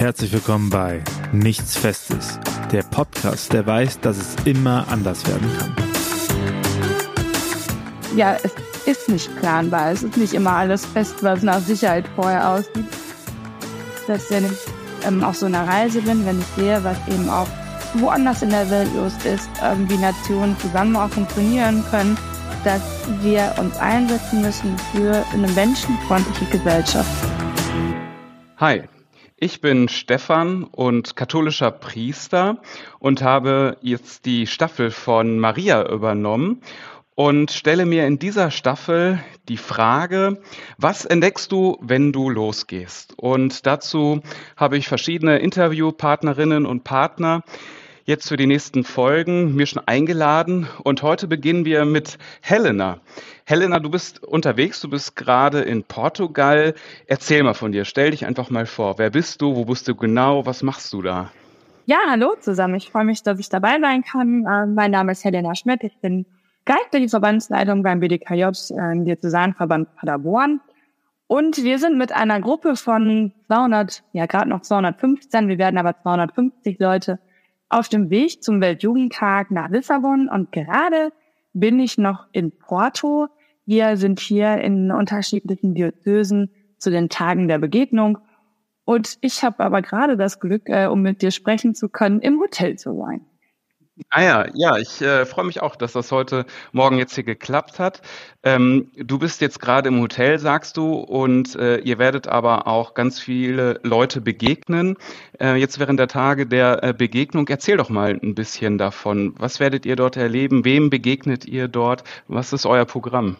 Herzlich willkommen bei Nichts Festes, der Podcast, der weiß, dass es immer anders werden kann. Ja, es ist nicht planbar. Es ist nicht immer alles fest, was nach Sicherheit vorher aussieht. Dass wenn ich ähm, auf so einer Reise bin, wenn ich sehe, was eben auch woanders in der Welt los ist, ähm, wie Nationen zusammen auch funktionieren können, dass wir uns einsetzen müssen für eine menschenfreundliche Gesellschaft. Hi, ich bin Stefan und katholischer Priester und habe jetzt die Staffel von Maria übernommen und stelle mir in dieser Staffel die Frage, was entdeckst du, wenn du losgehst? Und dazu habe ich verschiedene Interviewpartnerinnen und Partner jetzt für die nächsten Folgen mir schon eingeladen und heute beginnen wir mit Helena. Helena, du bist unterwegs, du bist gerade in Portugal. Erzähl mal von dir, stell dich einfach mal vor. Wer bist du, wo bist du genau, was machst du da? Ja, hallo zusammen. Ich freue mich, dass ich dabei sein kann. Äh, mein Name ist Helena Schmidt. Ich bin geistliche Verbandsleitung beim BDKJ, äh, Diözesanverband Paderborn. Und wir sind mit einer Gruppe von 200, ja gerade noch 215, wir werden aber 250 Leute auf dem Weg zum Weltjugendtag nach Lissabon und gerade bin ich noch in Porto. Wir sind hier in unterschiedlichen Diözesen zu den Tagen der Begegnung. Und ich habe aber gerade das Glück, äh, um mit dir sprechen zu können, im Hotel zu sein. Ah ja, ja, ich äh, freue mich auch, dass das heute Morgen jetzt hier geklappt hat. Ähm, du bist jetzt gerade im Hotel, sagst du, und äh, ihr werdet aber auch ganz viele Leute begegnen. Äh, jetzt während der Tage der äh, Begegnung, erzähl doch mal ein bisschen davon. Was werdet ihr dort erleben? Wem begegnet ihr dort? Was ist euer Programm?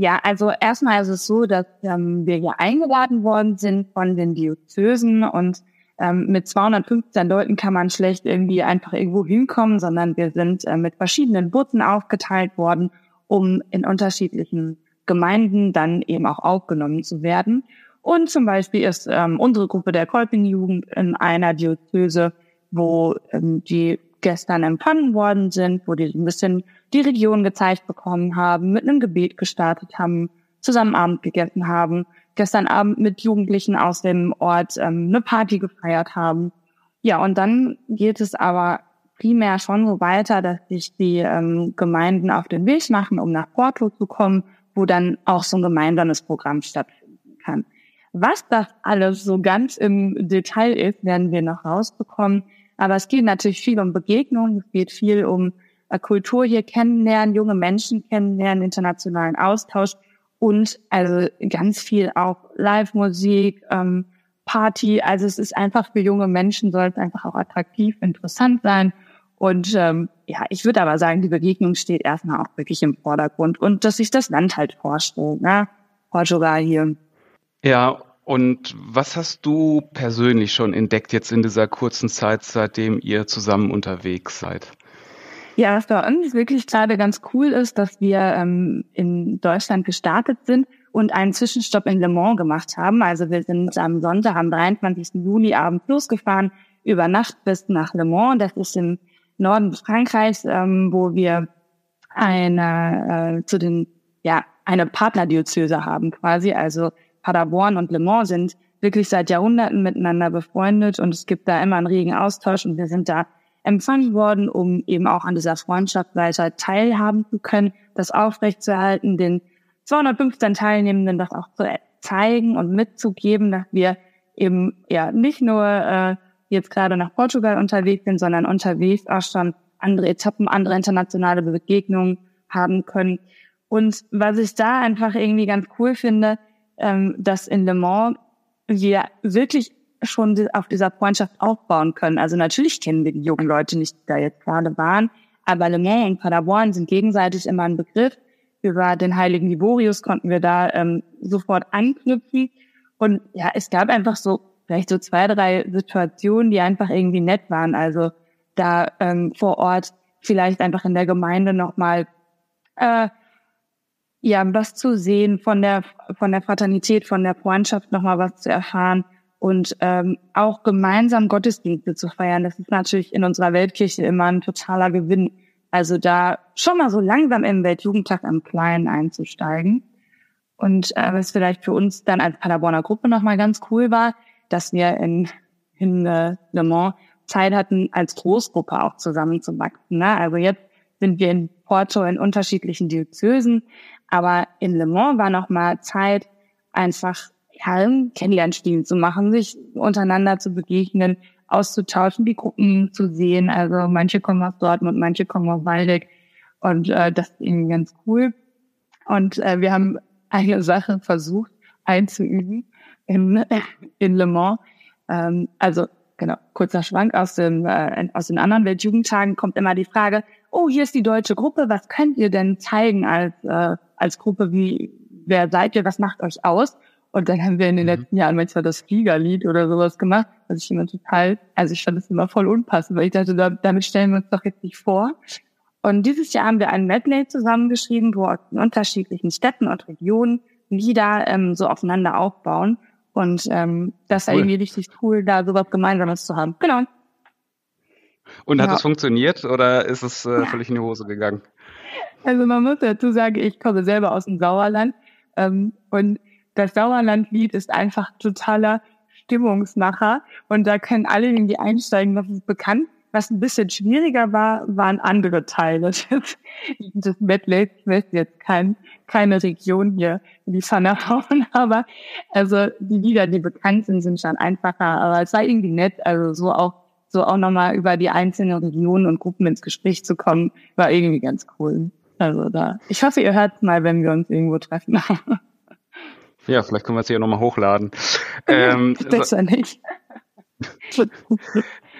Ja, also erstmal ist es so, dass ähm, wir hier eingeladen worden sind von den Diözesen und ähm, mit 215 Leuten kann man schlecht irgendwie einfach irgendwo hinkommen, sondern wir sind äh, mit verschiedenen Bussen aufgeteilt worden, um in unterschiedlichen Gemeinden dann eben auch aufgenommen zu werden. Und zum Beispiel ist ähm, unsere Gruppe der Kolping-Jugend in einer Diözese, wo ähm, die gestern empfangen worden sind, wo die ein bisschen die Region gezeigt bekommen haben, mit einem Gebet gestartet haben, zusammen Abend gegessen haben gestern Abend mit Jugendlichen aus dem Ort ähm, eine Party gefeiert haben. Ja, und dann geht es aber primär schon so weiter, dass sich die ähm, Gemeinden auf den Weg machen, um nach Porto zu kommen, wo dann auch so ein gemeinsames Programm stattfinden kann. Was das alles so ganz im Detail ist, werden wir noch rausbekommen. Aber es geht natürlich viel um Begegnungen, es geht viel um äh, Kultur hier kennenlernen, junge Menschen kennenlernen, internationalen Austausch und also ganz viel auch Live-Musik, ähm, Party. Also es ist einfach für junge Menschen soll es einfach auch attraktiv, interessant sein. Und ähm, ja, ich würde aber sagen, die Begegnung steht erstmal auch wirklich im Vordergrund und dass sich das Land halt vorstellt, ne? Portugal hier. Ja, und was hast du persönlich schon entdeckt jetzt in dieser kurzen Zeit, seitdem ihr zusammen unterwegs seid? Ja, was bei uns wirklich gerade ganz cool ist, dass wir ähm, in Deutschland gestartet sind und einen Zwischenstopp in Le Mans gemacht haben. Also wir sind am Sonntag, am 23. Juni abends losgefahren, über Nacht bis nach Le Mans. Das ist im Norden Frankreichs, ähm, wo wir eine äh, zu den ja eine Partnerdiözese haben quasi. Also Paderborn und Le Mans sind wirklich seit Jahrhunderten miteinander befreundet und es gibt da immer einen regen Austausch und wir sind da empfangen worden, um eben auch an dieser Freundschaft weiter teilhaben zu können, das aufrechtzuerhalten, den 215 Teilnehmenden das auch zu zeigen und mitzugeben, dass wir eben ja nicht nur äh, jetzt gerade nach Portugal unterwegs sind, sondern unterwegs auch schon andere Etappen, andere internationale Begegnungen haben können. Und was ich da einfach irgendwie ganz cool finde, ähm, dass in Le Mans wir wirklich schon auf dieser Freundschaft aufbauen können. Also natürlich kennen wir die jungen Leute nicht, die da jetzt gerade waren, aber Le Mans und Paderborn sind gegenseitig immer ein Begriff. Über den heiligen Liborius konnten wir da ähm, sofort anknüpfen. Und ja, es gab einfach so vielleicht so zwei, drei Situationen, die einfach irgendwie nett waren. Also da ähm, vor Ort vielleicht einfach in der Gemeinde nochmal äh, ja, was zu sehen, von der von der Fraternität, von der Freundschaft nochmal was zu erfahren und ähm, auch gemeinsam Gottesdienste zu feiern, das ist natürlich in unserer Weltkirche immer ein totaler Gewinn. Also da schon mal so langsam im Weltjugendtag am Kleinen einzusteigen. Und äh, was vielleicht für uns dann als Paderborner Gruppe nochmal ganz cool war, dass wir in in äh, Le Mans Zeit hatten, als Großgruppe auch zusammenzuwachsen. Ne? Also jetzt sind wir in Porto in unterschiedlichen Diözesen, aber in Le Mans war noch mal Zeit, einfach ja, Kennenlernspielen zu machen, sich untereinander zu begegnen, auszutauschen, die Gruppen zu sehen. Also manche kommen aus Dortmund, manche kommen aus Waldeck und äh, das ist irgendwie ganz cool. Und äh, wir haben eine Sache versucht einzuüben in, in Le Mans. Ähm, also genau, kurzer Schwank aus, dem, äh, aus den anderen Weltjugendtagen kommt immer die Frage, oh, hier ist die deutsche Gruppe, was könnt ihr denn zeigen als, äh, als Gruppe, wie, wer seid ihr, was macht euch aus? Und dann haben wir in den mhm. letzten Jahren manchmal das Fliegerlied oder sowas gemacht, was ich immer total, also ich fand das immer voll unpassend, weil ich dachte, damit stellen wir uns doch jetzt nicht vor. Und dieses Jahr haben wir ein Medley zusammengeschrieben, wo aus unterschiedlichen Städten und Regionen Lieder ähm, so aufeinander aufbauen. Und ähm, das cool. ist irgendwie richtig cool, da sowas Gemeinsames zu haben. Genau. Und hat es funktioniert oder ist es äh, völlig in die Hose gegangen? Also man muss dazu sagen, ich komme selber aus dem Sauerland ähm, und das Sauerlandlied ist einfach totaler Stimmungsmacher und da können alle irgendwie einsteigen, das ist bekannt. Was ein bisschen schwieriger war, waren andere Teile des Medleys. Ich möchte jetzt kein, keine Region hier in die Pfanne hauen, aber also die Lieder, die bekannt sind, sind schon einfacher, aber es war irgendwie nett, also so auch so auch nochmal über die einzelnen Regionen und Gruppen ins Gespräch zu kommen, war irgendwie ganz cool. Also da, ich hoffe, ihr hört mal, wenn wir uns irgendwo treffen. Ja, vielleicht können wir es hier nochmal hochladen. Ähm, Besser nicht.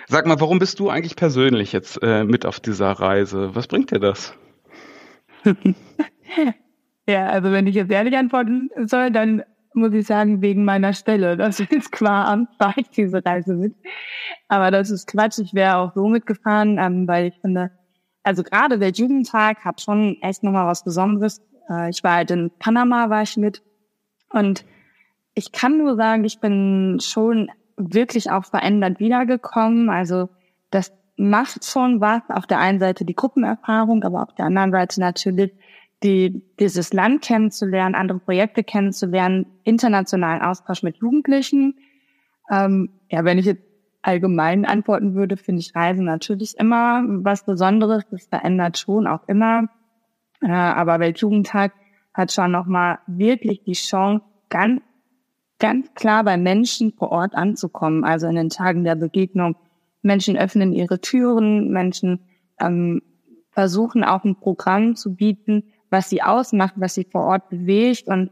Sag mal, warum bist du eigentlich persönlich jetzt äh, mit auf dieser Reise? Was bringt dir das? ja, also wenn ich jetzt ehrlich antworten soll, dann muss ich sagen, wegen meiner Stelle. Das ist klar, fahre ich diese Reise mit. Aber das ist Quatsch. Ich wäre auch so mitgefahren, ähm, weil ich finde, also gerade der Jugendtag hat schon echt nochmal was Besonderes. Äh, ich war halt in Panama, war ich mit. Und ich kann nur sagen, ich bin schon wirklich auch verändert wiedergekommen. Also das macht schon was. Auf der einen Seite die Gruppenerfahrung, aber auf der anderen Seite natürlich die, dieses Land kennenzulernen, andere Projekte kennenzulernen, internationalen Austausch mit Jugendlichen. Ähm, ja, wenn ich jetzt allgemein antworten würde, finde ich Reisen natürlich immer was Besonderes. Das verändert schon auch immer. Äh, aber Weltjugendtag hat schon nochmal wirklich die Chance, ganz ganz klar bei Menschen vor Ort anzukommen, also in den Tagen der Begegnung. Menschen öffnen ihre Türen, Menschen ähm, versuchen auch ein Programm zu bieten, was sie ausmacht, was sie vor Ort bewegt und,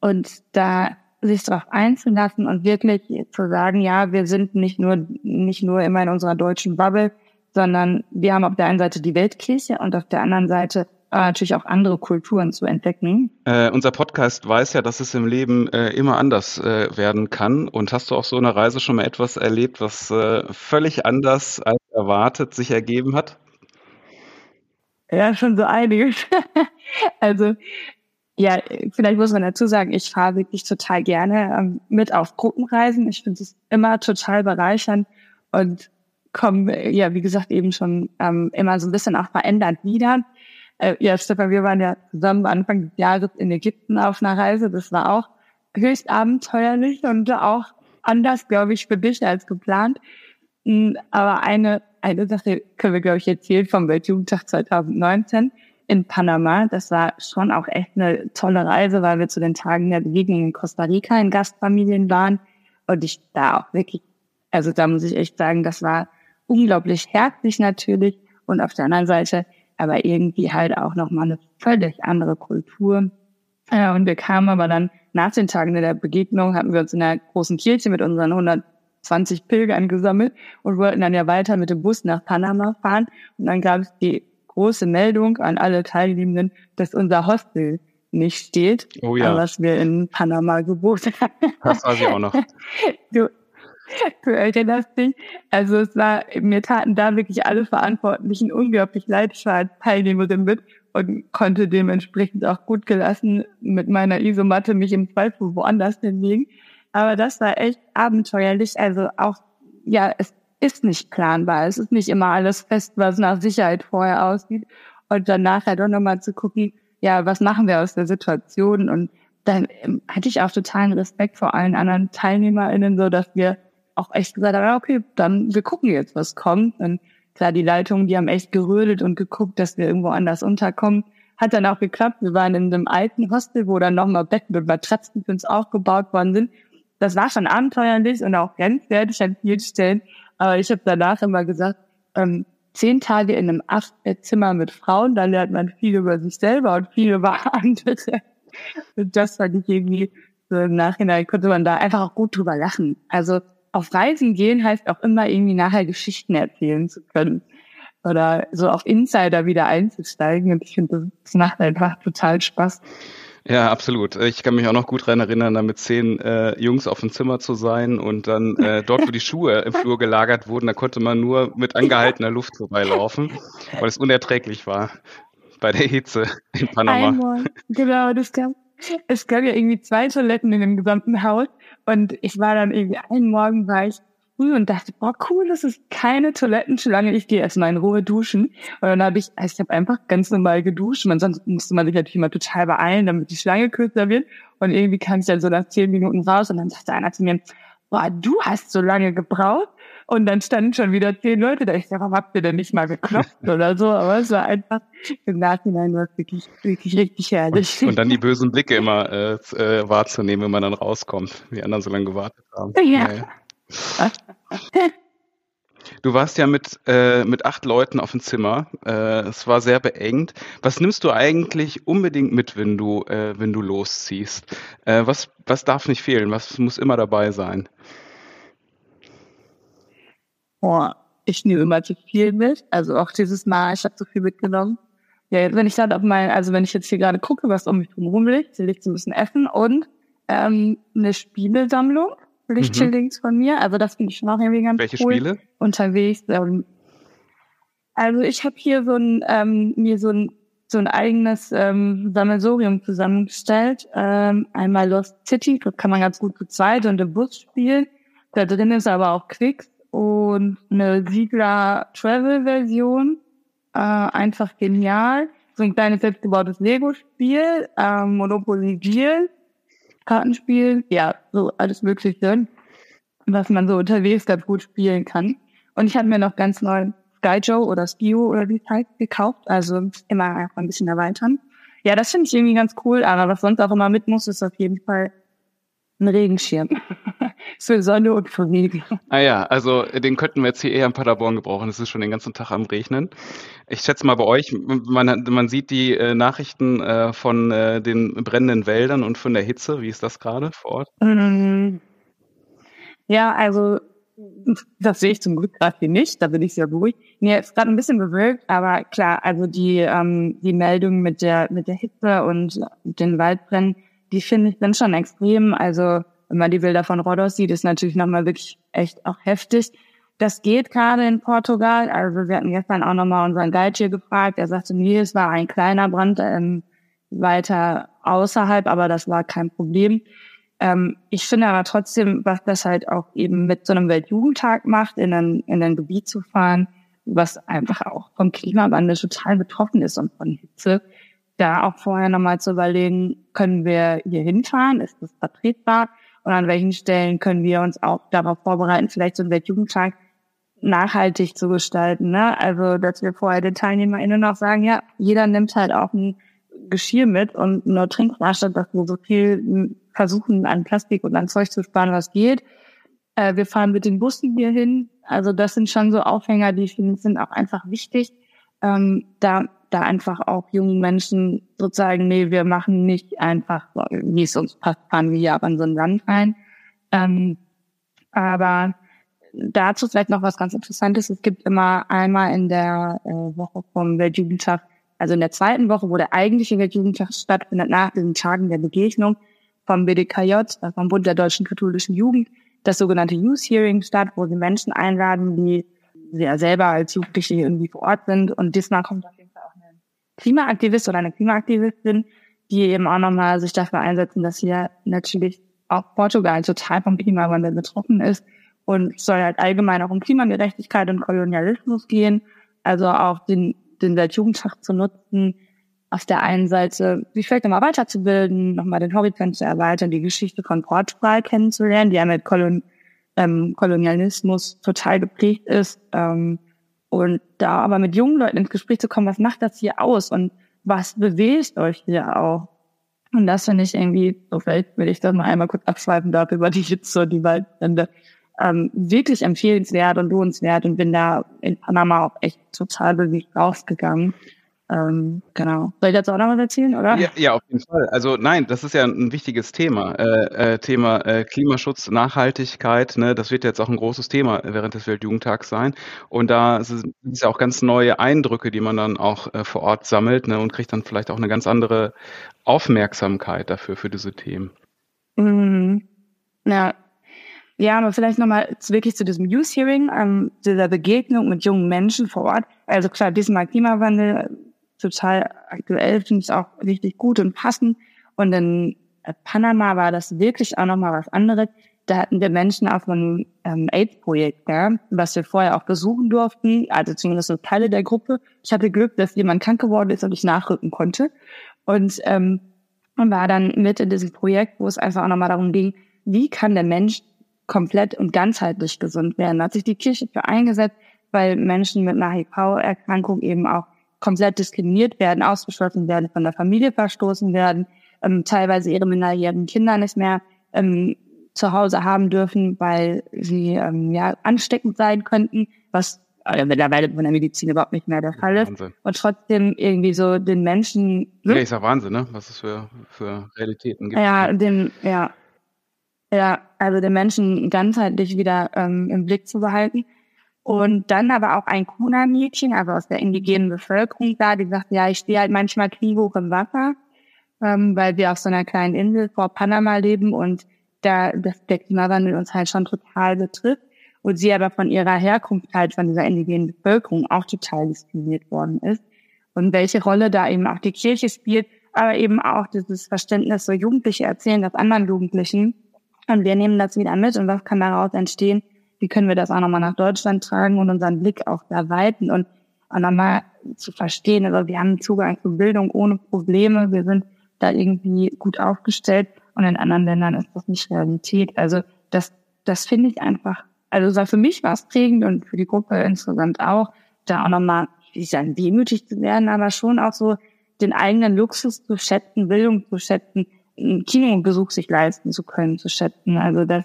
und da sich darauf einzulassen und wirklich zu sagen, ja, wir sind nicht nur, nicht nur immer in unserer deutschen Bubble, sondern wir haben auf der einen Seite die Weltkirche und auf der anderen Seite aber natürlich auch andere Kulturen zu entdecken. Äh, unser Podcast weiß ja, dass es im Leben äh, immer anders äh, werden kann. Und hast du auf so einer Reise schon mal etwas erlebt, was äh, völlig anders als erwartet sich ergeben hat? Ja, schon so einiges. also ja, vielleicht muss man dazu sagen, ich fahre wirklich total gerne ähm, mit auf Gruppenreisen. Ich finde es immer total bereichernd und komme, ja, wie gesagt, eben schon ähm, immer so ein bisschen auch verändert wieder. Äh, ja, Stefan, wir waren ja zusammen Anfang des Jahres in Ägypten auf einer Reise. Das war auch höchst abenteuerlich und auch anders, glaube ich, für dich als geplant. Hm, aber eine, eine Sache können wir, glaube ich, erzählen vom Weltjugendtag 2019 in Panama. Das war schon auch echt eine tolle Reise, weil wir zu den Tagen der Begegnung in Costa Rica in Gastfamilien waren. Und ich da auch wirklich, also da muss ich echt sagen, das war unglaublich herzlich natürlich. Und auf der anderen Seite aber irgendwie halt auch nochmal eine völlig andere Kultur. Ja, und wir kamen aber dann nach den Tagen der Begegnung, hatten wir uns in der großen Kirche mit unseren 120 Pilgern gesammelt und wollten dann ja weiter mit dem Bus nach Panama fahren. Und dann gab es die große Meldung an alle Teilnehmenden, dass unser Hostel nicht steht, oh ja. was wir in Panama gebucht haben. Das weiß ich auch noch. Du, Du erinnerst dich? Also es war, mir taten da wirklich alle Verantwortlichen unglaublich leid. Ich war als Teilnehmerin mit und konnte dementsprechend auch gut gelassen mit meiner Isomatte mich im Zweifel woanders hinlegen. Aber das war echt abenteuerlich. Also auch, ja, es ist nicht planbar. Es ist nicht immer alles fest, was nach Sicherheit vorher aussieht. Und dann nachher doch nochmal zu gucken, ja, was machen wir aus der Situation? Und dann ähm, hatte ich auch totalen Respekt vor allen anderen TeilnehmerInnen, so dass wir auch echt gesagt haben, okay, dann wir gucken jetzt, was kommt. Und klar, die Leitungen, die haben echt gerödelt und geguckt, dass wir irgendwo anders unterkommen. Hat dann auch geklappt. Wir waren in einem alten Hostel, wo dann nochmal Betten und Matratzen für uns aufgebaut worden sind. Das war schon abenteuerlich und auch grenzwertig an vielen Stellen. Aber ich habe danach immer gesagt, ähm, zehn Tage in einem Zimmer mit Frauen, da lernt man viel über sich selber und viel über andere. Und das fand ich irgendwie so im Nachhinein konnte man da einfach auch gut drüber lachen. Also auf Reisen gehen heißt auch immer irgendwie nachher Geschichten erzählen zu können oder so auf Insider wieder einzusteigen. Und ich finde, das macht einfach total Spaß. Ja, absolut. Ich kann mich auch noch gut daran erinnern, da mit zehn äh, Jungs auf dem Zimmer zu sein und dann äh, dort, wo die Schuhe im Flur gelagert wurden, da konnte man nur mit angehaltener Luft vorbeilaufen, weil es unerträglich war bei der Hitze in Panama. Einmal, genau, das gab, es gab ja irgendwie zwei Toiletten in dem gesamten Haus und ich war dann irgendwie einen Morgen war ich früh und dachte, boah, cool, das ist keine Toilettenschlange, ich gehe erstmal in Ruhe duschen. Und dann habe ich, also ich habe einfach ganz normal geduscht. Man, sonst musste man sich natürlich immer total beeilen, damit die Schlange kürzer wird. Und irgendwie kam ich dann so nach zehn Minuten raus und dann sagte einer zu mir, boah, du hast so lange gebraucht. Und dann standen schon wieder zehn Leute da. Ich sage, warum habt ihr denn nicht mal geklopft oder so? Aber es war einfach im Nachhinein war wirklich, wirklich richtig herrlich. Und, und dann die bösen Blicke immer äh, äh, wahrzunehmen, wenn man dann rauskommt, wie die anderen so lange gewartet haben. Ja. ja. Du warst ja mit, äh, mit acht Leuten auf dem Zimmer. Äh, es war sehr beengt. Was nimmst du eigentlich unbedingt mit, wenn du, äh, wenn du losziehst? Äh, was, was darf nicht fehlen? Was muss immer dabei sein? Oh, ich nehme immer zu viel mit. Also auch dieses Mal, ich habe zu viel mitgenommen. Ja, wenn ich dann auf mein, also wenn ich jetzt hier gerade gucke, was um mich drum liegt, liegt so ein bisschen Essen und ähm, eine Spielesammlung Lichtschildings mhm. von mir. Also das finde ich schon auch irgendwie ganz Welche cool. Spiele? Unterwegs. Ähm, also ich habe hier so ein ähm, mir so ein so ein eigenes ähm, Sammelsorium zusammengestellt. Ähm, einmal Lost City, das kann man ganz gut zu zweit und im Bus spielen. Da drin ist aber auch Quicks und eine Siegler Travel Version. Äh, einfach genial. So ein kleines selbstgebautes Lego-Spiel, ähm, Monopoly Deal Kartenspiel, ja, so alles Mögliche, was man so unterwegs ganz gut spielen kann. Und ich habe mir noch ganz neu Sky Joe oder Skio oder wie es heißt gekauft, also immer einfach ein bisschen erweitern. Ja, das finde ich irgendwie ganz cool, aber was sonst auch immer mit muss, ist auf jeden Fall ein Regenschirm. für Sonne und für Regen. Ah ja, also den könnten wir jetzt hier eher in Paderborn gebrauchen. Es ist schon den ganzen Tag am Regnen. Ich schätze mal bei euch, man, man sieht die äh, Nachrichten äh, von äh, den brennenden Wäldern und von der Hitze. Wie ist das gerade vor Ort? Mm. Ja, also das sehe ich zum Glück gerade hier nicht, da bin ich sehr ruhig. Mir ist gerade ein bisschen bewölkt, aber klar, also die, ähm, die Meldungen mit der, mit der Hitze und den Waldbrennen, die finde ich dann schon extrem. Also wenn man die Bilder von Rhodos sieht, ist natürlich nochmal wirklich echt auch heftig. Das geht gerade in Portugal. Also wir hatten gestern auch nochmal unseren Guide hier gefragt. Er sagte, nee, es war ein kleiner Brand ähm, weiter außerhalb, aber das war kein Problem. Ähm, ich finde aber trotzdem, was das halt auch eben mit so einem Weltjugendtag macht, in ein, in ein Gebiet zu fahren, was einfach auch vom Klimawandel total betroffen ist und von Hitze, da auch vorher nochmal zu überlegen, können wir hier hinfahren? Ist das vertretbar? Und an welchen Stellen können wir uns auch darauf vorbereiten, vielleicht so einen Weltjugendtag nachhaltig zu gestalten? Ne? Also, dass wir vorher den TeilnehmerInnen noch sagen, ja, jeder nimmt halt auch ein Geschirr mit und nur Trinkflasche, dass wir so viel versuchen, an Plastik und an Zeug zu sparen, was geht. Äh, wir fahren mit den Bussen hier hin. Also das sind schon so Aufhänger, die ich finde, sind auch einfach wichtig. Ähm, da da einfach auch jungen Menschen sozusagen, nee, wir machen nicht einfach, wie es uns passt, fahren wir hier an so ein Land rein. Ähm, aber dazu vielleicht noch was ganz Interessantes. Es gibt immer einmal in der äh, Woche vom Weltjugendtag, also in der zweiten Woche, wo der eigentliche Weltjugendtag stattfindet, nach den Tagen der Begegnung vom BDKJ, äh, vom Bund der Deutschen Katholischen Jugend, das sogenannte Youth Hearing statt, wo sie Menschen einladen, die ja selber als Jugendliche irgendwie vor Ort sind. Und diesmal kommt auf Klimaaktivist oder eine Klimaaktivistin, die eben auch nochmal sich dafür einsetzen, dass hier natürlich auch Portugal total vom Klimawandel betroffen ist und soll halt allgemein auch um Klimagerechtigkeit und Kolonialismus gehen. Also auch den, den Weltjugendtag zu nutzen, auf der einen Seite sich vielleicht nochmal weiterzubilden, nochmal den Horizont zu erweitern, die Geschichte von Portugal kennenzulernen. Die haben mit Kolon ähm, Kolonialismus total geprägt ist. Ähm, und da aber mit jungen Leuten ins Gespräch zu kommen, was macht das hier aus und was bewegt euch hier auch? Und das finde ich irgendwie, so vielleicht will ich das mal einmal kurz abschweifen darf über die Hitze und die Waldbrände, ähm, wirklich empfehlenswert und lohnenswert und bin da in Panama auch echt total bewegt rausgegangen. Ähm, genau. Soll ich dazu auch noch was erzählen, oder? Ja, ja, auf jeden Fall. Also nein, das ist ja ein wichtiges Thema. Äh, äh, Thema äh, Klimaschutz, Nachhaltigkeit, ne, das wird jetzt auch ein großes Thema während des Weltjugendtags sein. Und da sind es ja auch ganz neue Eindrücke, die man dann auch äh, vor Ort sammelt ne, und kriegt dann vielleicht auch eine ganz andere Aufmerksamkeit dafür, für diese Themen. Mhm. Ja, ja, aber vielleicht nochmal wirklich zu diesem Youth Hearing, ähm, dieser Begegnung mit jungen Menschen vor Ort. Also klar, diesmal Klimawandel, total aktuell, finde ich auch richtig gut und passend. Und in äh, Panama war das wirklich auch nochmal was anderes. Da hatten wir Menschen auf einem ähm, AIDS-Projekt, ja, was wir vorher auch besuchen durften, also zumindest so Teile der Gruppe. Ich hatte Glück, dass jemand krank geworden ist und ich nachrücken konnte. Und, ähm, war dann mit in diesem Projekt, wo es einfach auch nochmal darum ging, wie kann der Mensch komplett und ganzheitlich gesund werden. Da hat sich die Kirche für eingesetzt, weil Menschen mit einer HIV-Erkrankung eben auch komplett diskriminiert werden, ausgeschlossen werden, von der Familie verstoßen werden, ähm, teilweise ihre minderjährigen Kinder nicht mehr ähm, zu Hause haben dürfen, weil sie ähm, ja ansteckend sein könnten, was äh, mittlerweile von der Medizin überhaupt nicht mehr der Fall ist. Wahnsinn. Und trotzdem irgendwie so den Menschen. Ja, ich sag Wahnsinn, ne? Was es für, für Realitäten gibt. Ja, dem, ja. Ja, also den Menschen ganzheitlich wieder ähm, im Blick zu behalten. Und dann aber auch ein Kuna-Mädchen, also aus der indigenen Bevölkerung da, die sagt, ja, ich stehe halt manchmal kniehoch im Wasser, ähm, weil wir auf so einer kleinen Insel vor Panama leben und da das, der Klimawandel uns halt schon total betrifft. Und sie aber von ihrer Herkunft halt von dieser indigenen Bevölkerung auch total diskriminiert worden ist. Und welche Rolle da eben auch die Kirche spielt, aber eben auch dieses Verständnis, so Jugendliche erzählen das anderen Jugendlichen. Und wir nehmen das wieder mit und was kann daraus entstehen? Wie können wir das auch nochmal nach Deutschland tragen und unseren Blick auch erweitern und auch nochmal zu verstehen, also wir haben Zugang zu Bildung ohne Probleme, wir sind da irgendwie gut aufgestellt und in anderen Ländern ist das nicht Realität. Also das, das finde ich einfach, also für mich war es prägend und für die Gruppe insgesamt auch, da auch nochmal, ich sagen, demütig zu werden, aber schon auch so den eigenen Luxus zu schätzen, Bildung zu schätzen, einen Kinobesuch sich leisten zu können, zu schätzen. Also das,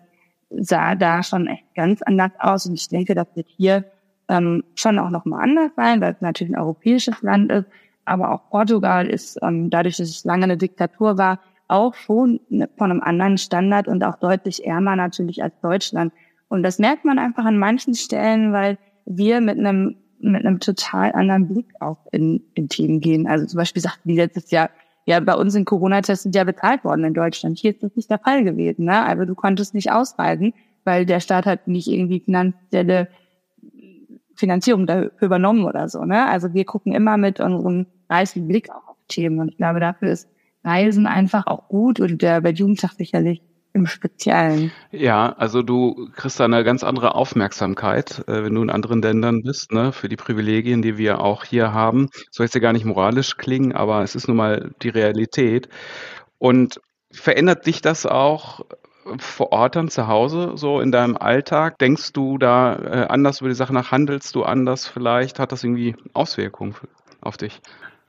sah da schon echt ganz anders aus. Und ich denke, das wird hier ähm, schon auch nochmal anders sein, weil es natürlich ein europäisches Land ist. Aber auch Portugal ist, ähm, dadurch, dass es lange eine Diktatur war, auch schon von einem anderen Standard und auch deutlich ärmer natürlich als Deutschland. Und das merkt man einfach an manchen Stellen, weil wir mit einem mit einem total anderen Blick auch in, in Themen gehen. Also zum Beispiel sagten die letztes Jahr, ja, bei uns sind Corona-Tests sind ja bezahlt worden in Deutschland. Hier ist das nicht der Fall gewesen. Ne? Also du konntest nicht ausreisen, weil der Staat hat nicht irgendwie finanzielle Finanzierung dafür übernommen oder so. Ne? Also wir gucken immer mit unserem reichen Blick auch auf Themen. Und ich glaube, dafür ist Reisen einfach auch gut und der bei Jugendtag sicherlich im Speziellen. Ja, also du kriegst da eine ganz andere Aufmerksamkeit, äh, wenn du in anderen Ländern bist, ne, für die Privilegien, die wir auch hier haben. Soll jetzt ja gar nicht moralisch klingen, aber es ist nun mal die Realität. Und verändert dich das auch vor Ort dann zu Hause, so in deinem Alltag? Denkst du da äh, anders über die Sache nach? Handelst du anders vielleicht? Hat das irgendwie Auswirkungen auf dich?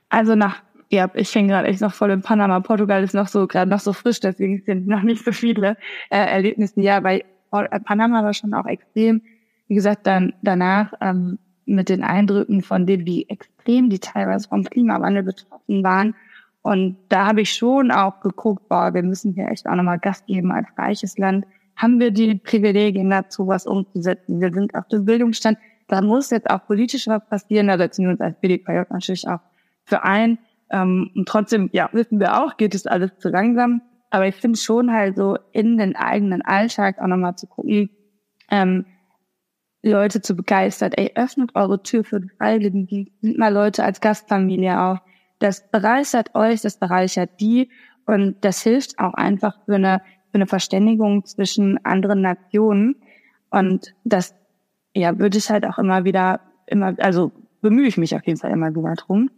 Also nach ja, ich fing gerade echt noch voll in Panama. Portugal ist noch so gerade noch so frisch, deswegen sind noch nicht so viele äh, Erlebnisse. Ja, weil äh, Panama war schon auch extrem. Wie gesagt, dann danach ähm, mit den Eindrücken von denen, wie extrem die teilweise vom Klimawandel betroffen waren. Und da habe ich schon auch geguckt, boah, wir müssen hier echt auch nochmal Gast geben als reiches Land. Haben wir die Privilegien dazu, was umzusetzen? Wir sind auf dem Bildungsstand. Da muss jetzt auch politisch was passieren. Da setzen wir uns als BDPJ natürlich auch für ein. Ähm, und trotzdem, ja, wissen wir auch, geht es alles zu langsam. Aber ich finde schon halt so in den eigenen Alltag auch nochmal zu gucken, ähm, Leute zu begeistern. Ey, öffnet eure Tür für die Freiwilligen, sind mal Leute als Gastfamilie auf. Das bereichert euch, das bereichert die und das hilft auch einfach für eine, für eine Verständigung zwischen anderen Nationen. Und das, ja, würde ich halt auch immer wieder, immer, also bemühe ich mich auf jeden Fall immer wieder drum.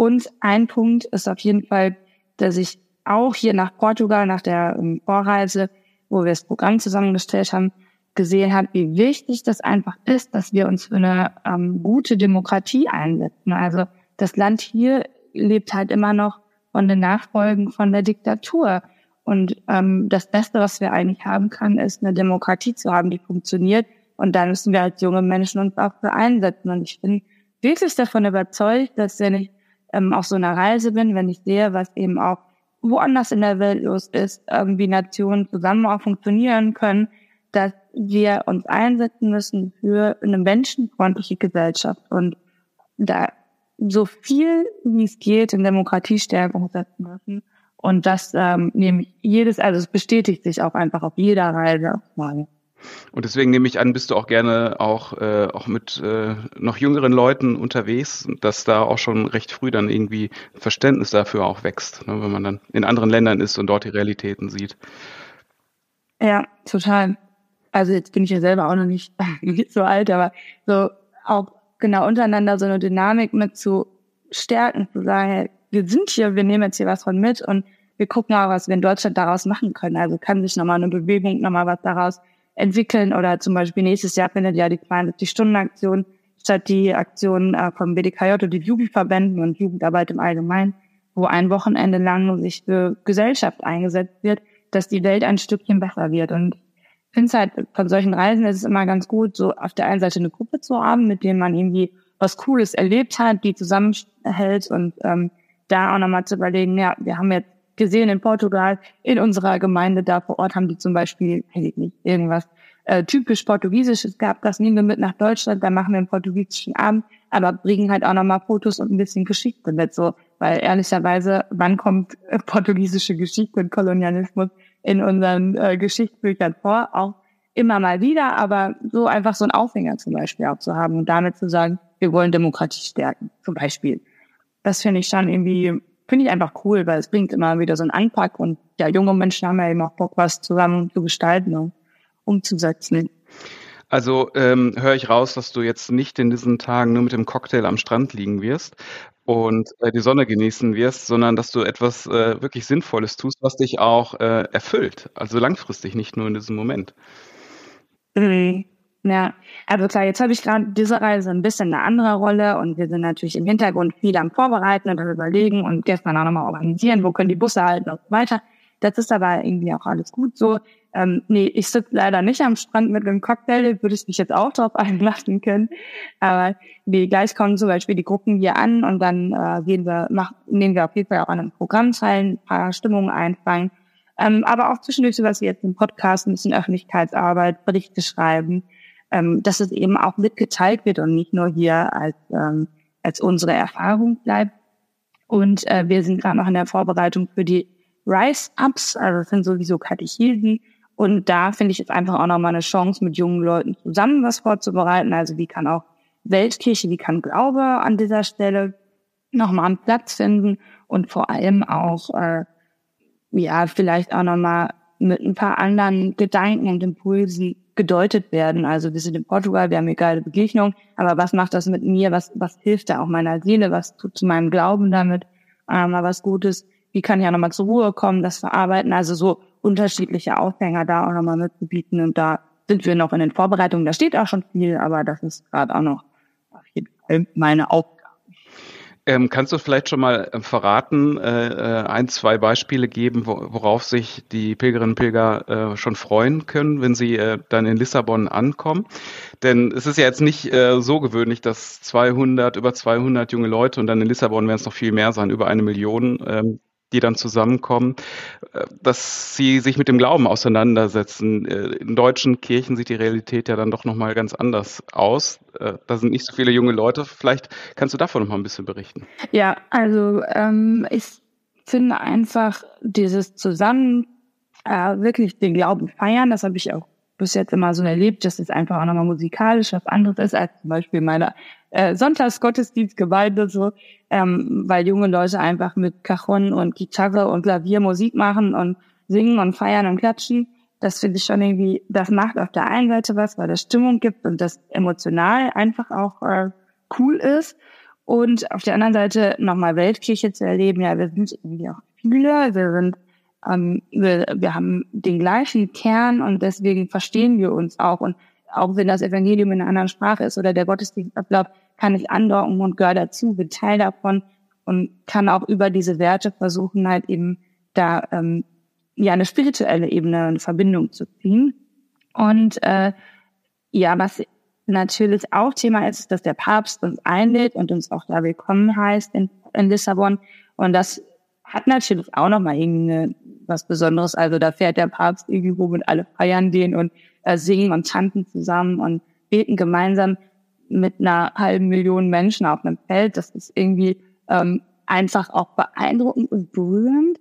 Und ein Punkt ist auf jeden Fall, dass ich auch hier nach Portugal, nach der ähm, Vorreise, wo wir das Programm zusammengestellt haben, gesehen habe, wie wichtig das einfach ist, dass wir uns für eine ähm, gute Demokratie einsetzen. Also das Land hier lebt halt immer noch von den Nachfolgen von der Diktatur. Und ähm, das Beste, was wir eigentlich haben können, ist eine Demokratie zu haben, die funktioniert. Und da müssen wir als junge Menschen uns auch für einsetzen. Und ich bin wirklich davon überzeugt, dass wenn ich ähm, auf so einer Reise bin, wenn ich sehe, was eben auch woanders in der Welt los ist, wie Nationen zusammen auch funktionieren können, dass wir uns einsetzen müssen für eine menschenfreundliche Gesellschaft und da so viel wie es geht in Demokratiestärkung setzen müssen. Und das ähm, nehme ich jedes, also es bestätigt sich auch einfach auf jeder Reise mal. Und deswegen nehme ich an, bist du auch gerne auch, äh, auch mit äh, noch jüngeren Leuten unterwegs, dass da auch schon recht früh dann irgendwie Verständnis dafür auch wächst, ne, wenn man dann in anderen Ländern ist und dort die Realitäten sieht. Ja, total. Also jetzt bin ich ja selber auch noch nicht, so alt, aber so auch genau untereinander so eine Dynamik mit zu stärken, zu sagen, hey, wir sind hier, wir nehmen jetzt hier was von mit und wir gucken auch, was wir in Deutschland daraus machen können. Also kann sich nochmal eine Bewegung, nochmal was daraus entwickeln oder zum Beispiel nächstes Jahr findet ja die 72-Stunden-Aktion statt die Aktion äh, vom BDKJ und den Jugendverbänden und Jugendarbeit im Allgemeinen, wo ein Wochenende lang sich für Gesellschaft eingesetzt wird, dass die Welt ein Stückchen besser wird. Und ich finde es halt, von solchen Reisen ist es immer ganz gut, so auf der einen Seite eine Gruppe zu haben, mit denen man irgendwie was Cooles erlebt hat, die zusammenhält und ähm, da auch nochmal zu überlegen, ja, wir haben jetzt gesehen in Portugal, in unserer Gemeinde da vor Ort haben die zum Beispiel, weiß ich nicht, irgendwas äh, typisch Portugiesisches gehabt, das nehmen wir mit nach Deutschland, da machen wir einen portugiesischen Abend, aber bringen halt auch nochmal Fotos und ein bisschen Geschichte mit, so, weil ehrlicherweise, wann kommt äh, portugiesische Geschichte und Kolonialismus in unseren äh, Geschichtsbüchern vor? Auch immer mal wieder, aber so einfach so einen Aufhänger zum Beispiel auch zu haben und damit zu sagen, wir wollen Demokratie stärken, zum Beispiel. Das finde ich schon irgendwie finde ich einfach cool, weil es bringt immer wieder so einen Anpack und ja, junge Menschen haben ja eben auch Bock, was zusammen zu gestalten und umzusetzen. Also ähm, höre ich raus, dass du jetzt nicht in diesen Tagen nur mit dem Cocktail am Strand liegen wirst und äh, die Sonne genießen wirst, sondern dass du etwas äh, wirklich Sinnvolles tust, was dich auch äh, erfüllt. Also langfristig, nicht nur in diesem Moment. Mhm. Ja, also klar, jetzt habe ich gerade diese Reise ein bisschen eine andere Rolle und wir sind natürlich im Hintergrund viel am Vorbereiten und am Überlegen und gestern auch nochmal organisieren, wo können die Busse halten und so weiter. Das ist aber irgendwie auch alles gut so. Ähm, nee, ich sitze leider nicht am Strand mit einem Cocktail, würde ich mich jetzt auch drauf einlassen können. Aber nee, gleich kommen zum Beispiel die Gruppen hier an und dann äh, gehen wir, machen, nehmen wir auf jeden Fall auch an einem Programm teil, ein paar Stimmungen einfangen. Ähm, aber auch zwischendurch sowas wie jetzt im Podcast, ein bisschen Öffentlichkeitsarbeit, Berichte schreiben ähm, dass es eben auch mitgeteilt wird und nicht nur hier als, ähm, als unsere Erfahrung bleibt. Und äh, wir sind gerade noch in der Vorbereitung für die Rise-Ups, also das sind sowieso Katechesen. Und da finde ich jetzt einfach auch nochmal eine Chance, mit jungen Leuten zusammen was vorzubereiten. Also wie kann auch Weltkirche, wie kann Glaube an dieser Stelle nochmal einen Platz finden und vor allem auch, äh, ja, vielleicht auch nochmal mit ein paar anderen Gedanken und Impulsen gedeutet werden. Also wir sind in Portugal, wir haben hier geile Begegnung, aber was macht das mit mir? Was, was hilft da auch meiner Seele? Was tut zu meinem Glauben damit? Äh, mal was Gutes? Wie kann ich auch nochmal zur Ruhe kommen, das verarbeiten? Also so unterschiedliche Aufhänger da auch nochmal mitzubieten und da sind wir noch in den Vorbereitungen. Da steht auch schon viel, aber das ist gerade auch noch auf jeden Fall meine Aufgabe. Ähm, kannst du vielleicht schon mal äh, verraten, äh, äh, ein, zwei Beispiele geben, wo, worauf sich die Pilgerinnen und Pilger äh, schon freuen können, wenn sie äh, dann in Lissabon ankommen? Denn es ist ja jetzt nicht äh, so gewöhnlich, dass 200, über 200 junge Leute und dann in Lissabon werden es noch viel mehr sein, über eine Million, ähm, die dann zusammenkommen, äh, dass sie sich mit dem Glauben auseinandersetzen. Äh, in deutschen Kirchen sieht die Realität ja dann doch nochmal ganz anders aus. Äh, da sind nicht so viele junge Leute. Vielleicht kannst du davon nochmal ein bisschen berichten. Ja, also ähm, ich finde einfach dieses Zusammen äh, wirklich den Glauben feiern, das habe ich auch bis jetzt immer so erlebt, dass es einfach auch nochmal musikalisch was anderes ist als zum Beispiel meine äh, Sonntagsgottesdienstgemeinde so, ähm, weil junge Leute einfach mit Cajon und Gitarre und Klavier Musik machen und singen und feiern und klatschen. Das finde ich schon irgendwie, das macht auf der einen Seite was, weil das Stimmung gibt und das emotional einfach auch äh, cool ist. Und auf der anderen Seite nochmal Weltkirche zu erleben, ja, wir sind irgendwie auch viele, wir sind ähm, wir, wir haben den gleichen Kern und deswegen verstehen wir uns auch. Und auch wenn das Evangelium in einer anderen Sprache ist oder der Gottesdienstablauf, kann ich andocken und gehöre dazu, bin Teil davon und kann auch über diese Werte versuchen, halt eben da ähm, ja eine spirituelle Ebene, eine Verbindung zu ziehen. Und äh, ja, was natürlich auch Thema ist, dass der Papst uns einlädt und uns auch da willkommen heißt in, in Lissabon. Und das hat natürlich auch nochmal irgendwie was Besonderes. Also da fährt der Papst irgendwie rum und alle feiern den und äh, singen und tanzen zusammen und beten gemeinsam mit einer halben Million Menschen auf einem Feld. Das ist irgendwie ähm, einfach auch beeindruckend und berührend.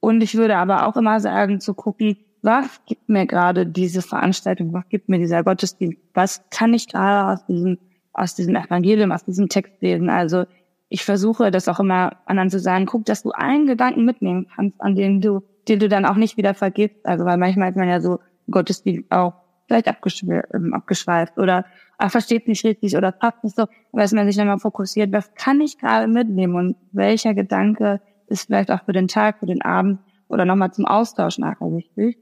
Und ich würde aber auch immer sagen, zu gucken, was gibt mir gerade diese Veranstaltung, was gibt mir dieser Gottesdienst, was kann ich gerade aus diesem, aus diesem Evangelium, aus diesem Text lesen. Also ich versuche das auch immer anderen zu sagen, guck, dass du einen Gedanken mitnehmen kannst, an den du, den du dann auch nicht wieder vergisst. Also weil manchmal ist man ja so Gottesdienst auch vielleicht ähm, abgeschweift oder er versteht nicht richtig oder passt nicht so, aber dass man sich dann mal fokussiert, was kann ich gerade mitnehmen und welcher Gedanke ist vielleicht auch für den Tag, für den Abend oder nochmal zum Austausch nachher wichtig.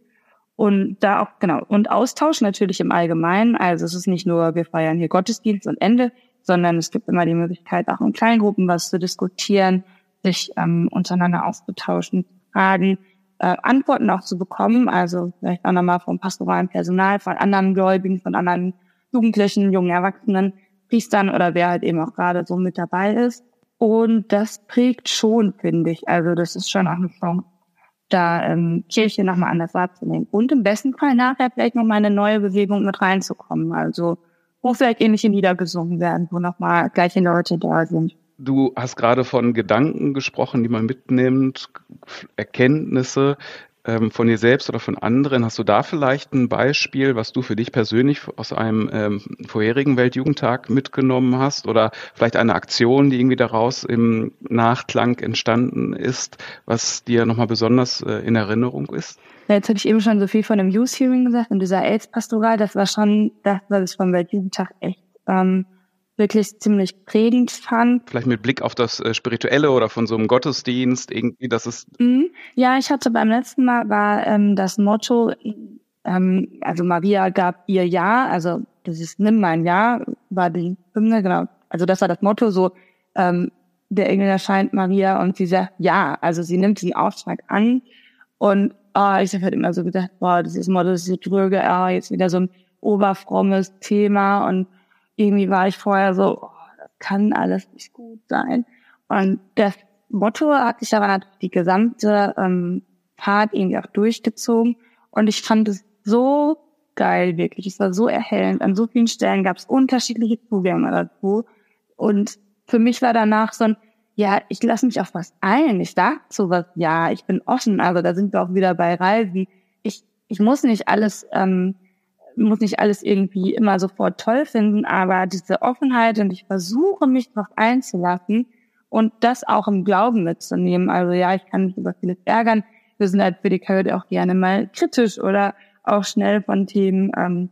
Und da auch, genau, und Austausch natürlich im Allgemeinen. Also es ist nicht nur, wir feiern hier Gottesdienst und Ende, sondern es gibt immer die Möglichkeit, auch in Kleingruppen was zu diskutieren, sich ähm, untereinander auszutauschen, Fragen, äh, Antworten auch zu bekommen. Also vielleicht auch nochmal vom pastoralen Personal, von anderen Gläubigen, von anderen Jugendlichen, jungen Erwachsenen, Priestern oder wer halt eben auch gerade so mit dabei ist. Und das prägt schon, finde ich. Also das ist schon auch eine Chance, da ähm, Kirche nochmal anders wahrzunehmen. Und im besten Fall nachher vielleicht nochmal eine neue Bewegung mit reinzukommen. Also wo vielleicht ähnliche Lieder gesungen werden, wo nochmal gleiche Leute da sind. Du hast gerade von Gedanken gesprochen, die man mitnimmt, Erkenntnisse ähm, von dir selbst oder von anderen. Hast du da vielleicht ein Beispiel, was du für dich persönlich aus einem ähm, vorherigen Weltjugendtag mitgenommen hast oder vielleicht eine Aktion, die irgendwie daraus im Nachklang entstanden ist, was dir nochmal besonders äh, in Erinnerung ist? Ja, jetzt hatte ich eben schon so viel von dem Youth Hearing gesagt und dieser AIDS-Pastoral, das war schon das, was ich vom Weltjugendtag echt ähm, wirklich ziemlich prägend fand. Vielleicht mit Blick auf das äh, Spirituelle oder von so einem Gottesdienst, irgendwie, das ist. Mhm. Ja, ich hatte beim letzten Mal war ähm, das Motto, ähm, also Maria gab ihr Ja, also das ist Nimm mein Ja, war die Hymne, genau. Also das war das Motto, so ähm, der Engel erscheint Maria und sie sagt Ja, also sie nimmt den Auftrag an und oh, ich habe halt immer so gedacht, boah, das ist Motto, das ist dröge, ah, jetzt wieder so ein oberfrommes Thema und irgendwie war ich vorher so, oh, das kann alles nicht gut sein. Und das Motto hat sich aber die gesamte ähm, Fahrt irgendwie auch durchgezogen. Und ich fand es so geil, wirklich. Es war so erhellend. An so vielen Stellen gab es unterschiedliche Zugänge dazu. Und für mich war danach so ein, ja, ich lasse mich auf was ein. Ich sag zu was, ja, ich bin offen. Also da sind wir auch wieder bei Reisi. Ich, ich muss nicht alles ähm, muss nicht alles irgendwie immer sofort toll finden, aber diese Offenheit und ich versuche mich darauf einzulassen und das auch im Glauben mitzunehmen. Also ja, ich kann mich über vieles ärgern. Wir sind als BDK auch gerne mal kritisch oder auch schnell von Themen ähm,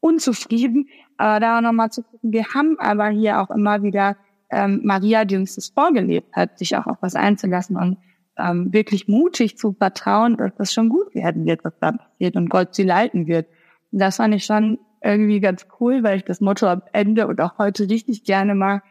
unzufrieden. Aber da nochmal zu gucken, wir haben aber hier auch immer wieder ähm, Maria, die uns das vorgelebt hat, sich auch auf was einzulassen und ähm, wirklich mutig zu vertrauen, dass das schon gut werden wird, was da passiert und Gott sie leiten wird. Das fand ich schon irgendwie ganz cool, weil ich das Motto am Ende und auch heute richtig gerne mag,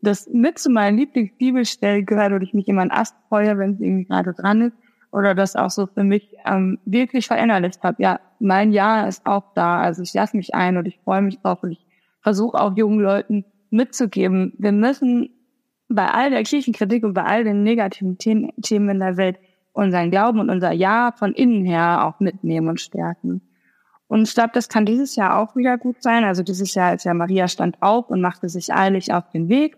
das mit zu meinen Lieblingsbibelstellen gehört und ich mich immer einen Ast freue, wenn es irgendwie gerade dran ist. Oder das auch so für mich ähm, wirklich verinnerlicht habe. Ja, mein Ja ist auch da. Also ich lasse mich ein und ich freue mich drauf und ich versuche auch jungen Leuten mitzugeben. Wir müssen bei all der Kirchenkritik und bei all den negativen Themen in der Welt unseren Glauben und unser Ja von innen her auch mitnehmen und stärken. Und ich glaube, das kann dieses Jahr auch wieder gut sein. Also dieses Jahr ist ja Maria stand auf und machte sich eilig auf den Weg.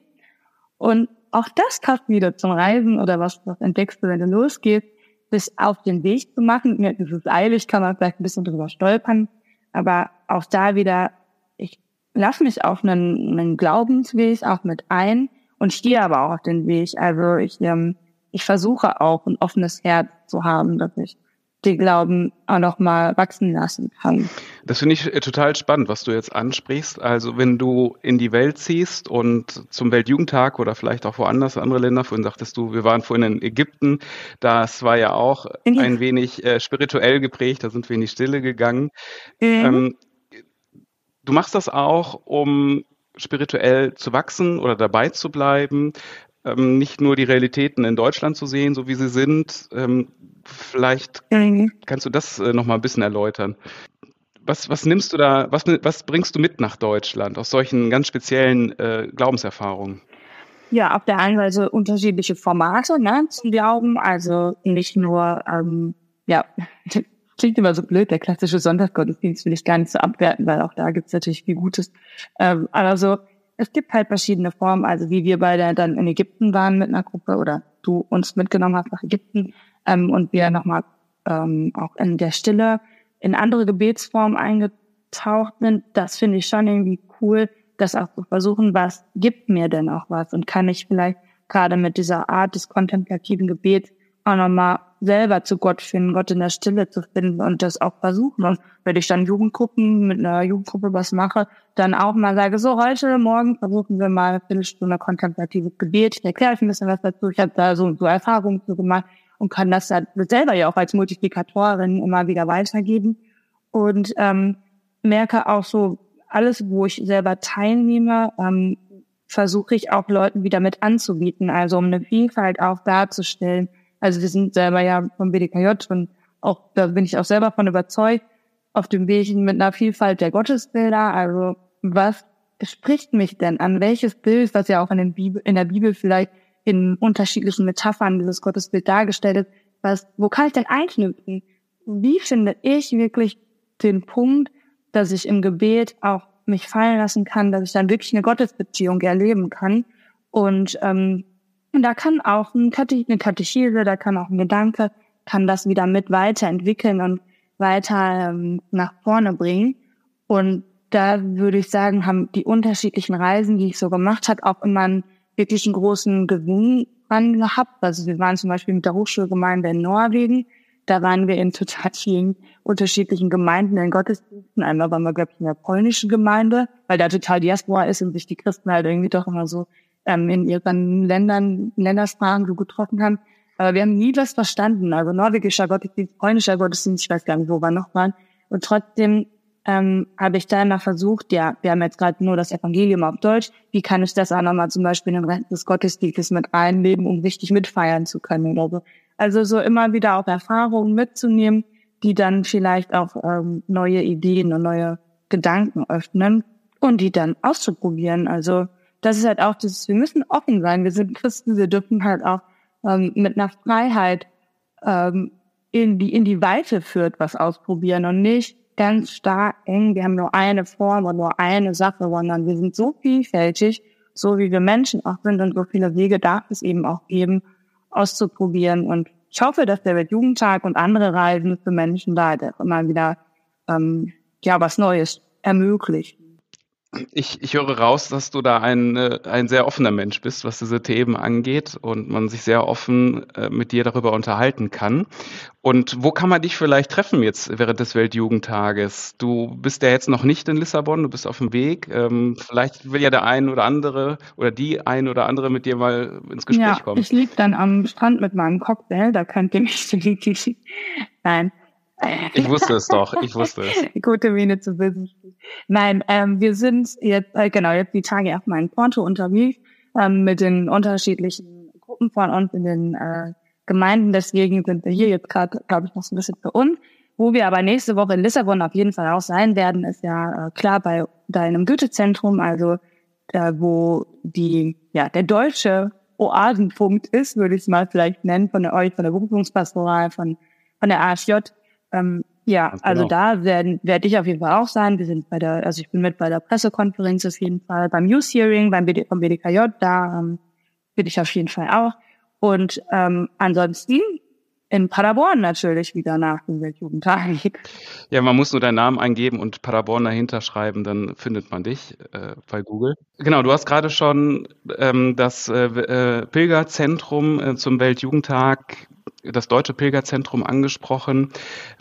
Und auch das passt wieder zum Reisen oder was, was entdeckst du, wenn du losgehst, sich auf den Weg zu machen. Ja, dieses eilig kann man vielleicht ein bisschen drüber stolpern. Aber auch da wieder, ich lasse mich auf einen, einen Glaubensweg auch mit ein und stehe aber auch auf den Weg. Also ich, ähm, ich versuche auch ein offenes Herz zu haben, dass ich den Glauben auch noch mal wachsen lassen kann. Das finde ich äh, total spannend, was du jetzt ansprichst. Also wenn du in die Welt ziehst und zum Weltjugendtag oder vielleicht auch woanders, andere Länder, vorhin sagtest du, wir waren vorhin in Ägypten, das war ja auch ja. ein wenig äh, spirituell geprägt, da sind wir in die Stille gegangen. Mhm. Ähm, du machst das auch, um spirituell zu wachsen oder dabei zu bleiben, ähm, nicht nur die Realitäten in Deutschland zu sehen, so wie sie sind. Ähm, vielleicht mhm. kannst du das äh, noch mal ein bisschen erläutern. Was, was nimmst du da, was, was bringst du mit nach Deutschland aus solchen ganz speziellen äh, Glaubenserfahrungen? Ja, auf der einen Seite unterschiedliche Formate ne, zum Glauben, also nicht nur, ähm, ja, klingt immer so blöd, der klassische Sonntagsgottesdienst will ich gar nicht so abwerten, weil auch da gibt's natürlich viel Gutes. Ähm, also es gibt halt verschiedene Formen, also wie wir beide dann in Ägypten waren mit einer Gruppe oder du uns mitgenommen hast nach Ägypten ähm, und wir nochmal ähm, auch in der Stille in andere Gebetsformen eingetaucht sind, das finde ich schon irgendwie cool, das auch zu versuchen, was gibt mir denn auch was? Und kann ich vielleicht gerade mit dieser Art des kontemplativen Gebets auch nochmal selber zu Gott finden, Gott in der Stille zu finden und das auch versuchen. Und wenn ich dann Jugendgruppen mit einer Jugendgruppe was mache, dann auch mal sage, so heute Morgen versuchen wir mal eine Viertelstunde kontemplatives Gebet. Ich erkläre euch ein bisschen was dazu. Ich habe da so, so Erfahrungen zu gemacht und kann das dann selber ja auch als Multiplikatorin immer wieder weitergeben. Und ähm, merke auch so, alles, wo ich selber teilnehme, ähm, versuche ich auch Leuten wieder mit anzubieten, also um eine Vielfalt auch darzustellen also wir sind selber ja vom BDKJ und auch, da bin ich auch selber von überzeugt, auf dem Weg mit einer Vielfalt der Gottesbilder. Also was spricht mich denn an? Welches Bild, was ja auch in, Bibel, in der Bibel vielleicht in unterschiedlichen Metaphern dieses Gottesbild dargestellt ist, was, wo kann ich denn einknüpfen? Wie finde ich wirklich den Punkt, dass ich im Gebet auch mich fallen lassen kann, dass ich dann wirklich eine Gottesbeziehung erleben kann und ähm, und da kann auch ein Kate eine Katechese, da kann auch ein Gedanke, kann das wieder mit weiterentwickeln und weiter ähm, nach vorne bringen. Und da würde ich sagen, haben die unterschiedlichen Reisen, die ich so gemacht habe, auch immer einen wirklich einen großen Gewinn dran gehabt. Also wir waren zum Beispiel mit der Hochschulgemeinde in Norwegen. Da waren wir in total vielen unterschiedlichen Gemeinden in Gottesdiensten. Einmal waren wir, glaube ich, in der polnischen Gemeinde, weil da total Diaspora ist und sich die Christen halt irgendwie doch immer so ähm, in ihren Ländern, Ländersprachen so getroffen haben. Aber wir haben nie was verstanden. Also norwegischer Gottesdienst, polnischer Gottesdienst, ich weiß gar nicht, wo wir noch waren. Und trotzdem ähm, habe ich da immer versucht, ja, wir haben jetzt gerade nur das Evangelium auf Deutsch, wie kann ich das auch nochmal zum Beispiel in den Rest des Gottesdienstes mit einleben, um richtig mitfeiern zu können oder so. Also so immer wieder auch Erfahrungen mitzunehmen, die dann vielleicht auch ähm, neue Ideen und neue Gedanken öffnen und die dann auszuprobieren. Also das ist halt auch das, wir müssen offen sein. Wir sind Christen, wir dürfen halt auch ähm, mit einer Freiheit ähm, in die, in die Weite führt, was ausprobieren und nicht ganz stark eng. Wir haben nur eine Form und nur eine Sache, sondern wir sind so vielfältig, so wie wir Menschen auch sind und so viele Wege darf es eben auch geben, auszuprobieren. Und ich hoffe, dass der Weltjugendtag und andere Reisen für Menschen da immer wieder ähm, ja was Neues ermöglicht ich, ich höre raus, dass du da ein, äh, ein sehr offener Mensch bist, was diese Themen angeht und man sich sehr offen äh, mit dir darüber unterhalten kann. Und wo kann man dich vielleicht treffen jetzt während des Weltjugendtages? Du bist ja jetzt noch nicht in Lissabon, du bist auf dem Weg. Ähm, vielleicht will ja der ein oder andere oder die ein oder andere mit dir mal ins Gespräch ja, kommen. Ich liege dann am Strand mit meinem Cocktail, da könnt ihr mich Nein. Ich wusste es doch, ich wusste es. Gute Miene zu wissen. Nein, ähm, wir sind jetzt, äh, genau, jetzt die Tage erstmal in Porto unterwegs ähm, mit den unterschiedlichen Gruppen von uns in den äh, Gemeinden. Deswegen sind wir hier jetzt gerade, glaube ich, noch so ein bisschen für uns. Wo wir aber nächste Woche in Lissabon auf jeden Fall auch sein werden, ist ja äh, klar bei deinem Goethe-Zentrum, also äh, wo die, ja, der deutsche Oasenpunkt ist, würde ich es mal vielleicht nennen, von euch, von der Berufungspastoral, von, von der AFJ. Ähm, ja, Ganz also genau. da werden werde ich auf jeden Fall auch sein. Wir sind bei der, also ich bin mit bei der Pressekonferenz auf jeden Fall, beim News Hearing, beim BD, vom BDKJ, da ähm, bin ich auf jeden Fall auch. Und ähm, ansonsten in Paderborn natürlich wieder nach dem Weltjugendtag. Ja, man muss nur deinen Namen eingeben und Paderborn dahinter schreiben, dann findet man dich äh, bei Google. Genau, du hast gerade schon ähm, das äh, äh Pilgerzentrum äh, zum Weltjugendtag das Deutsche Pilgerzentrum angesprochen.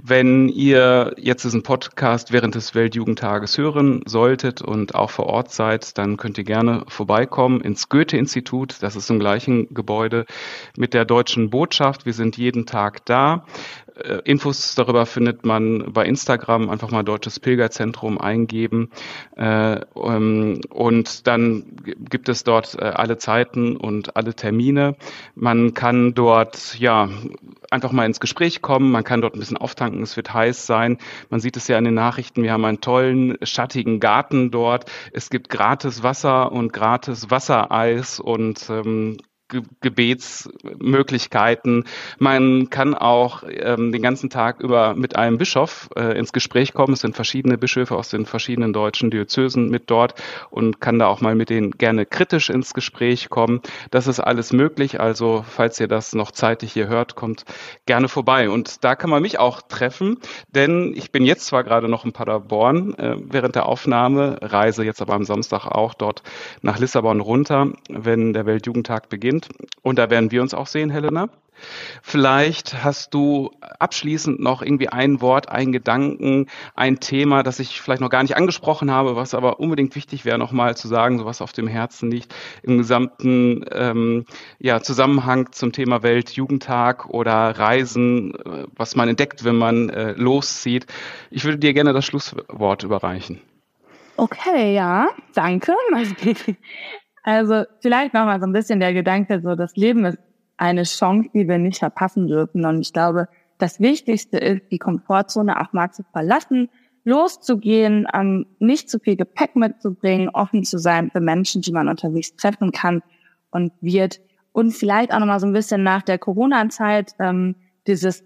Wenn ihr jetzt diesen Podcast während des Weltjugendtages hören solltet und auch vor Ort seid, dann könnt ihr gerne vorbeikommen ins Goethe-Institut. Das ist im gleichen Gebäude mit der Deutschen Botschaft. Wir sind jeden Tag da. Äh, Infos darüber findet man bei Instagram, einfach mal Deutsches Pilgerzentrum eingeben. Äh, ähm, und dann gibt es dort äh, alle Zeiten und alle Termine. Man kann dort ja einfach mal ins Gespräch kommen, man kann dort ein bisschen auftanken, es wird heiß sein. Man sieht es ja in den Nachrichten, wir haben einen tollen, schattigen Garten dort. Es gibt gratis Wasser und gratis Wassereis und ähm, Gebetsmöglichkeiten. Man kann auch ähm, den ganzen Tag über mit einem Bischof äh, ins Gespräch kommen. Es sind verschiedene Bischöfe aus den verschiedenen deutschen Diözesen mit dort und kann da auch mal mit denen gerne kritisch ins Gespräch kommen. Das ist alles möglich. Also falls ihr das noch zeitig hier hört, kommt gerne vorbei. Und da kann man mich auch treffen, denn ich bin jetzt zwar gerade noch in Paderborn äh, während der Aufnahme, reise jetzt aber am Samstag auch dort nach Lissabon runter, wenn der Weltjugendtag beginnt sind. Und da werden wir uns auch sehen, Helena. Vielleicht hast du abschließend noch irgendwie ein Wort, einen Gedanken, ein Thema, das ich vielleicht noch gar nicht angesprochen habe, was aber unbedingt wichtig wäre, nochmal zu sagen, so was auf dem Herzen liegt, im gesamten ähm, ja, Zusammenhang zum Thema Weltjugendtag oder Reisen, äh, was man entdeckt, wenn man äh, loszieht. Ich würde dir gerne das Schlusswort überreichen. Okay, ja, danke. Also vielleicht nochmal so ein bisschen der Gedanke, so das Leben ist eine Chance, die wir nicht verpassen dürfen. Und ich glaube, das Wichtigste ist, die Komfortzone auch mal zu verlassen, loszugehen, ähm, nicht zu viel Gepäck mitzubringen, offen zu sein für Menschen, die man unterwegs treffen kann und wird. Und vielleicht auch nochmal so ein bisschen nach der Corona-Zeit ähm, dieses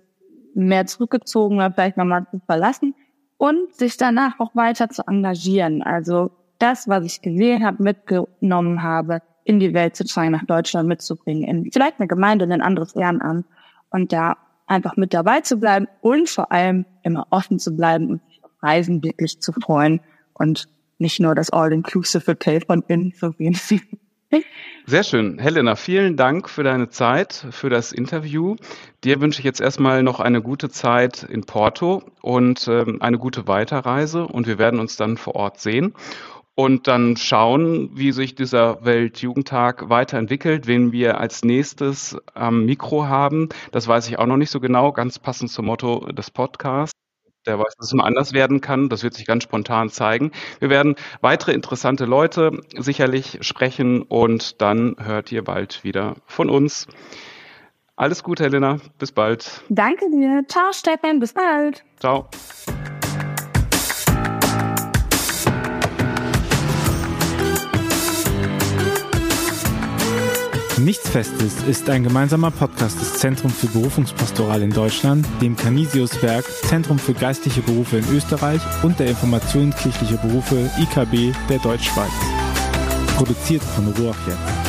mehr zurückgezogen, vielleicht nochmal zu verlassen und sich danach auch weiter zu engagieren. Also das, was ich gesehen habe, mitgenommen habe, in die Welt zu tragen, nach Deutschland mitzubringen, in vielleicht eine Gemeinde, in ein anderes Ehrenamt und da einfach mit dabei zu bleiben und vor allem immer offen zu bleiben und Reisen wirklich zu freuen und nicht nur das All-Inclusive Hotel von innen zu sehen. Sehr schön. Helena, vielen Dank für deine Zeit, für das Interview. Dir wünsche ich jetzt erstmal noch eine gute Zeit in Porto und ähm, eine gute Weiterreise und wir werden uns dann vor Ort sehen und dann schauen, wie sich dieser Weltjugendtag weiterentwickelt, wen wir als nächstes am Mikro haben. Das weiß ich auch noch nicht so genau, ganz passend zum Motto des Podcasts. Der weiß, dass es immer anders werden kann. Das wird sich ganz spontan zeigen. Wir werden weitere interessante Leute sicherlich sprechen und dann hört ihr bald wieder von uns. Alles Gute, Helena. Bis bald. Danke dir. Ciao, Stefan. Bis bald. Ciao. Nichts Festes ist ein gemeinsamer Podcast des Zentrum für Berufungspastoral in Deutschland, dem Canisius-Werk, Zentrum für geistliche Berufe in Österreich und der Information kirchliche Berufe IKB der Deutschschweiz. Produziert von Ruach.